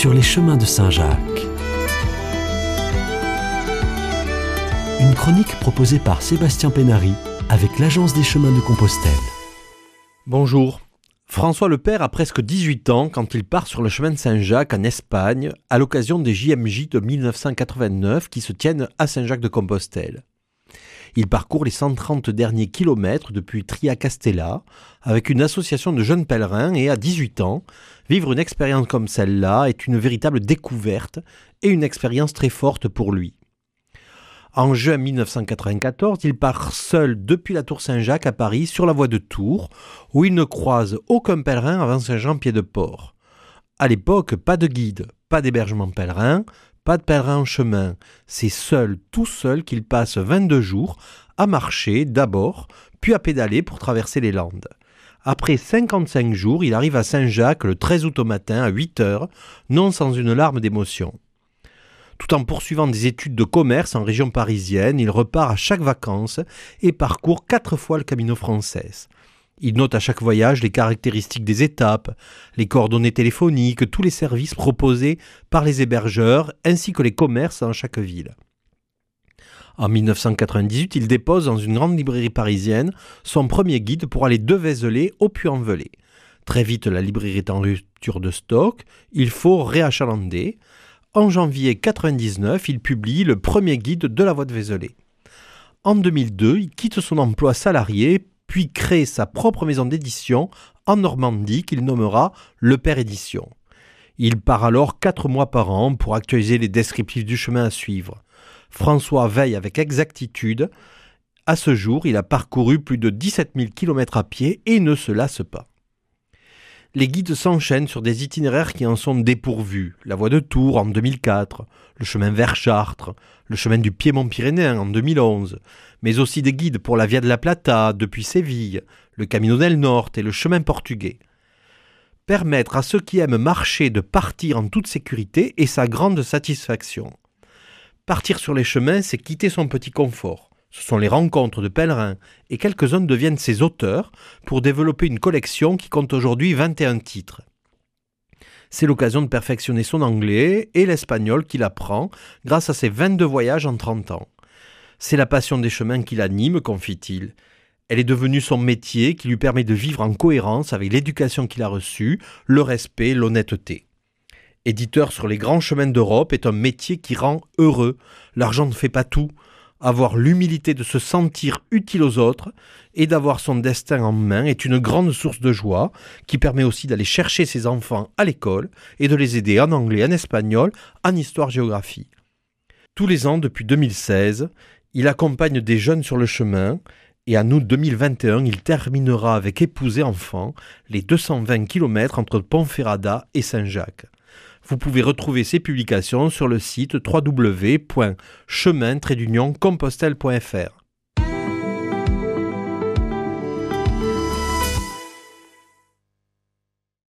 sur les chemins de Saint-Jacques. Une chronique proposée par Sébastien Pénary avec l'Agence des chemins de Compostelle. Bonjour. François Le Père a presque 18 ans quand il part sur le chemin de Saint-Jacques en Espagne à l'occasion des JMJ de 1989 qui se tiennent à Saint-Jacques de Compostelle. Il parcourt les 130 derniers kilomètres depuis Tria-Castella avec une association de jeunes pèlerins et à 18 ans, vivre une expérience comme celle-là est une véritable découverte et une expérience très forte pour lui. En juin 1994, il part seul depuis la Tour Saint-Jacques à Paris sur la voie de Tours, où il ne croise aucun pèlerin avant Saint-Jean-Pied-de-Port. À l'époque, pas de guide, pas d'hébergement pèlerin, pas de pèlerin en chemin. C'est seul, tout seul, qu'il passe 22 jours à marcher d'abord, puis à pédaler pour traverser les Landes. Après 55 jours, il arrive à Saint-Jacques le 13 août au matin à 8 heures, non sans une larme d'émotion. Tout en poursuivant des études de commerce en région parisienne, il repart à chaque vacances et parcourt quatre fois le Camino français. Il note à chaque voyage les caractéristiques des étapes, les coordonnées téléphoniques, tous les services proposés par les hébergeurs ainsi que les commerces dans chaque ville. En 1998, il dépose dans une grande librairie parisienne son premier guide pour aller de Vézelay au Puy-en-Velay. Très vite, la librairie est en rupture de stock, il faut réachalander. En janvier 1999, il publie le premier guide de la voie de Vézelay. En 2002, il quitte son emploi salarié puis crée sa propre maison d'édition en Normandie qu'il nommera Le Père Édition. Il part alors quatre mois par an pour actualiser les descriptifs du chemin à suivre. François veille avec exactitude. À ce jour, il a parcouru plus de 17 000 km à pied et ne se lasse pas. Les guides s'enchaînent sur des itinéraires qui en sont dépourvus. La voie de Tours en 2004, le chemin vers Chartres, le chemin du Piémont-Pyrénéen en 2011, mais aussi des guides pour la Via de la Plata depuis Séville, le Camino del Norte et le chemin portugais. Permettre à ceux qui aiment marcher de partir en toute sécurité est sa grande satisfaction. Partir sur les chemins, c'est quitter son petit confort. Ce sont les rencontres de pèlerins et quelques-uns deviennent ses auteurs pour développer une collection qui compte aujourd'hui 21 titres. C'est l'occasion de perfectionner son anglais et l'espagnol qu'il apprend grâce à ses 22 voyages en 30 ans. C'est la passion des chemins qui l'anime, confie-t-il. Elle est devenue son métier qui lui permet de vivre en cohérence avec l'éducation qu'il a reçue, le respect, l'honnêteté. Éditeur sur les grands chemins d'Europe est un métier qui rend heureux. L'argent ne fait pas tout avoir l'humilité de se sentir utile aux autres et d'avoir son destin en main est une grande source de joie qui permet aussi d'aller chercher ses enfants à l'école et de les aider en anglais, en espagnol, en histoire-géographie. Tous les ans depuis 2016, il accompagne des jeunes sur le chemin et en août 2021, il terminera avec épouse et enfants les 220 km entre Ponferrada et Saint-Jacques. Vous pouvez retrouver ces publications sur le site www.chemin-compostelle.fr.